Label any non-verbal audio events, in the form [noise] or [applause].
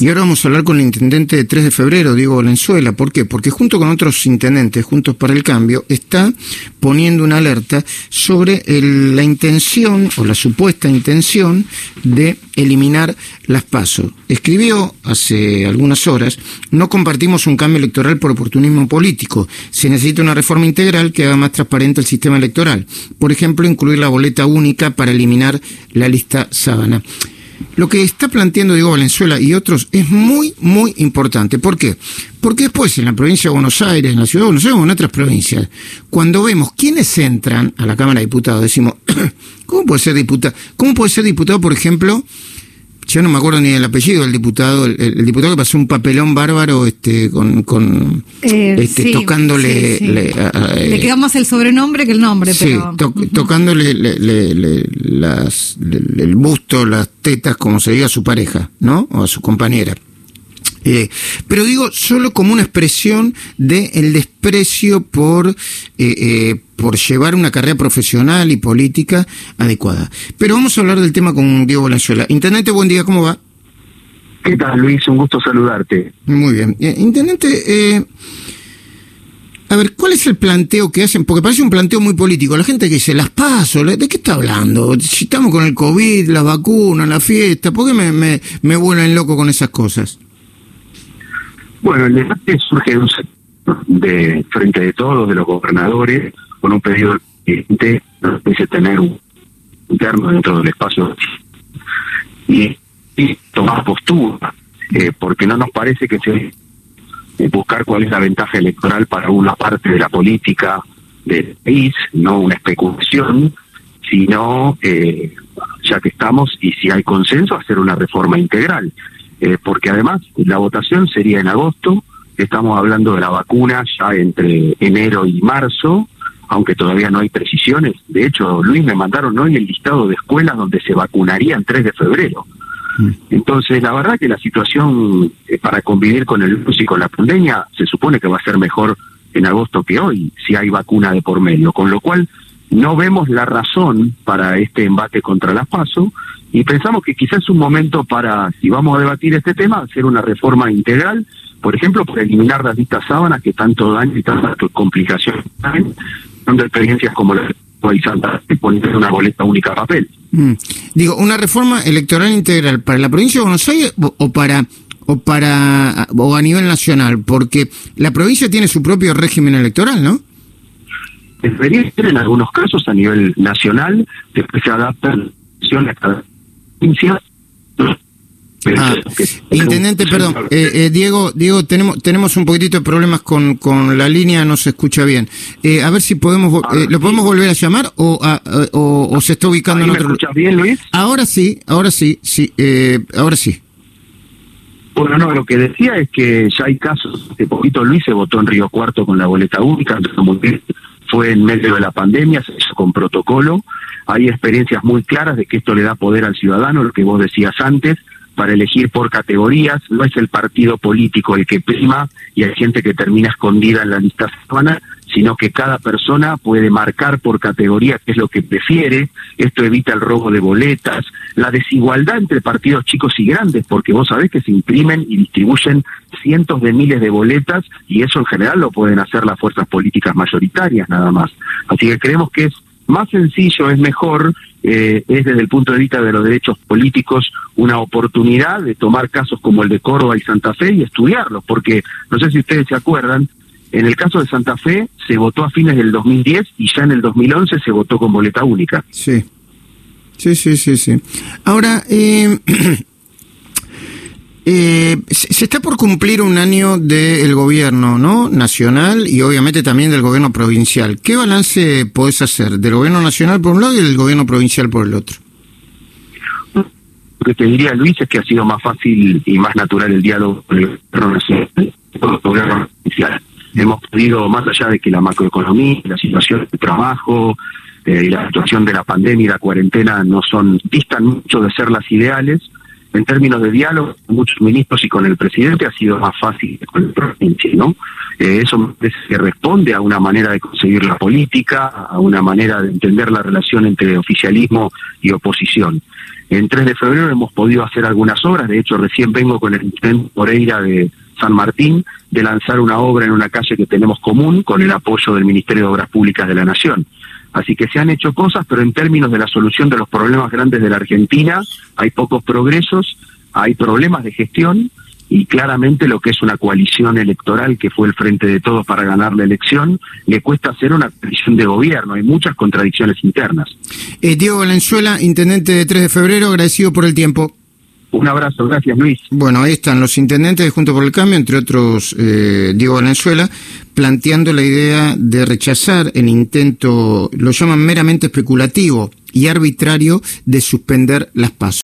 Y ahora vamos a hablar con el intendente de 3 de febrero, Diego Valenzuela. ¿Por qué? Porque junto con otros intendentes, Juntos para el Cambio, está poniendo una alerta sobre la intención o la supuesta intención de eliminar las pasos. Escribió hace algunas horas, no compartimos un cambio electoral por oportunismo político. Se necesita una reforma integral que haga más transparente el sistema electoral. Por ejemplo, incluir la boleta única para eliminar la lista sábana. Lo que está planteando Diego Valenzuela y otros es muy, muy importante. ¿Por qué? Porque después en la provincia de Buenos Aires, en la ciudad de Buenos Aires o en otras provincias, cuando vemos quiénes entran a la Cámara de Diputados, decimos, [coughs] ¿cómo puede ser diputado? ¿Cómo puede ser diputado, por ejemplo, yo no me acuerdo ni el apellido del diputado, el, diputado que pasó un papelón bárbaro este con, con eh, este, tocándole le, queda más el sobrenombre que el nombre pero tocándole las, el busto las tetas como se diga a su pareja no o a su compañera eh, pero digo solo como una expresión del el desprecio por, eh, eh, por llevar una carrera profesional y política adecuada. Pero vamos a hablar del tema con Diego Valenzuela. Intendente, buen día, ¿cómo va? ¿Qué tal, Luis? Un gusto saludarte. Muy bien. Intendente, a ver, ¿cuál es el planteo que hacen? Porque parece un planteo muy político. La gente que dice, las paso, ¿de qué está hablando? Si estamos con el COVID, las vacunas, la fiesta, ¿por qué me, me, me vuelven loco con esas cosas? Bueno, el debate surge de un de frente de todos, de los gobernadores, con un pedido de dice tener un interno dentro del espacio y, tomar postura, eh, porque no nos parece que se eh, buscar cuál es la ventaja electoral para una parte de la política del país, no una especulación, sino, eh, ya que estamos y si hay consenso, hacer una reforma integral. Eh, porque además la votación sería en agosto, estamos hablando de la vacuna ya entre enero y marzo, aunque todavía no hay precisiones. De hecho, Luis, me mandaron hoy el listado de escuelas donde se vacunaría el 3 de febrero. Mm. Entonces, la verdad que la situación eh, para convivir con el virus y con la pandemia se supone que va a ser mejor en agosto que hoy, si hay vacuna de por medio. Con lo cual, no vemos la razón para este embate contra las PASO y pensamos que quizás es un momento para, si vamos a debatir este tema, hacer una reforma integral, por ejemplo, por eliminar las listas sábanas que tanto daño y tantas complicaciones dando experiencias como la de Santa y poner una boleta única a papel. Mm. Digo, una reforma electoral integral para la provincia de Buenos Aires o para o para o a nivel nacional, porque la provincia tiene su propio régimen electoral, ¿no? En algunos casos a nivel nacional, después se adaptan a cada Ah, intendente, perdón, eh, eh, Diego, Diego, tenemos tenemos un poquitito de problemas con, con la línea, no se escucha bien. Eh, a ver si podemos, lo podemos volver a llamar o, o, se está ubicando en otro. ¿Me escuchas bien, Luis? Ahora sí, ahora sí, sí, ahora sí. Bueno, no, lo que decía es que ya hay casos. Hace poquito Luis se votó en Río Cuarto con la boleta única, fue en medio de la pandemia, se con protocolo. Hay experiencias muy claras de que esto le da poder al ciudadano, lo que vos decías antes, para elegir por categorías, no es el partido político el que prima y hay gente que termina escondida en la lista semana, sino que cada persona puede marcar por categoría qué es lo que prefiere, esto evita el robo de boletas, la desigualdad entre partidos chicos y grandes, porque vos sabés que se imprimen y distribuyen cientos de miles de boletas y eso en general lo pueden hacer las fuerzas políticas mayoritarias nada más. Así que creemos que es más sencillo, es mejor, eh, es desde el punto de vista de los derechos políticos una oportunidad de tomar casos como el de Córdoba y Santa Fe y estudiarlos, porque no sé si ustedes se acuerdan, en el caso de Santa Fe se votó a fines del 2010 y ya en el 2011 se votó con boleta única. Sí, sí, sí, sí. sí. Ahora, [clears throat] eh, Eh, se está por cumplir un año del gobierno ¿no? nacional y obviamente también del gobierno provincial. ¿Qué balance podés hacer del gobierno nacional por un lado y del gobierno provincial por el otro? Lo que te diría, Luis, es que ha sido más fácil y más natural el diálogo con el gobierno nacional con el gobierno provincial. Hemos podido, más allá de que la macroeconomía, la situación de trabajo eh, la situación de la pandemia y la cuarentena no son distan mucho de ser las ideales, en términos de diálogo con muchos ministros y con el presidente ha sido más fácil que con el provincia, ¿no? Eh, eso que responde a una manera de conseguir la política, a una manera de entender la relación entre oficialismo y oposición. En 3 de febrero hemos podido hacer algunas obras, de hecho recién vengo con el intento Moreira de San Martín de lanzar una obra en una calle que tenemos común con el apoyo del Ministerio de Obras Públicas de la Nación. Así que se han hecho cosas, pero en términos de la solución de los problemas grandes de la Argentina hay pocos progresos, hay problemas de gestión y claramente lo que es una coalición electoral que fue el frente de todos para ganar la elección, le cuesta hacer una coalición de gobierno, hay muchas contradicciones internas. Eh, Diego Valenzuela, intendente de 3 de febrero, agradecido por el tiempo. Un abrazo, gracias Luis. Bueno, ahí están los intendentes de Junto por el Cambio, entre otros eh, Diego Valenzuela, planteando la idea de rechazar el intento, lo llaman meramente especulativo y arbitrario, de suspender las pasos.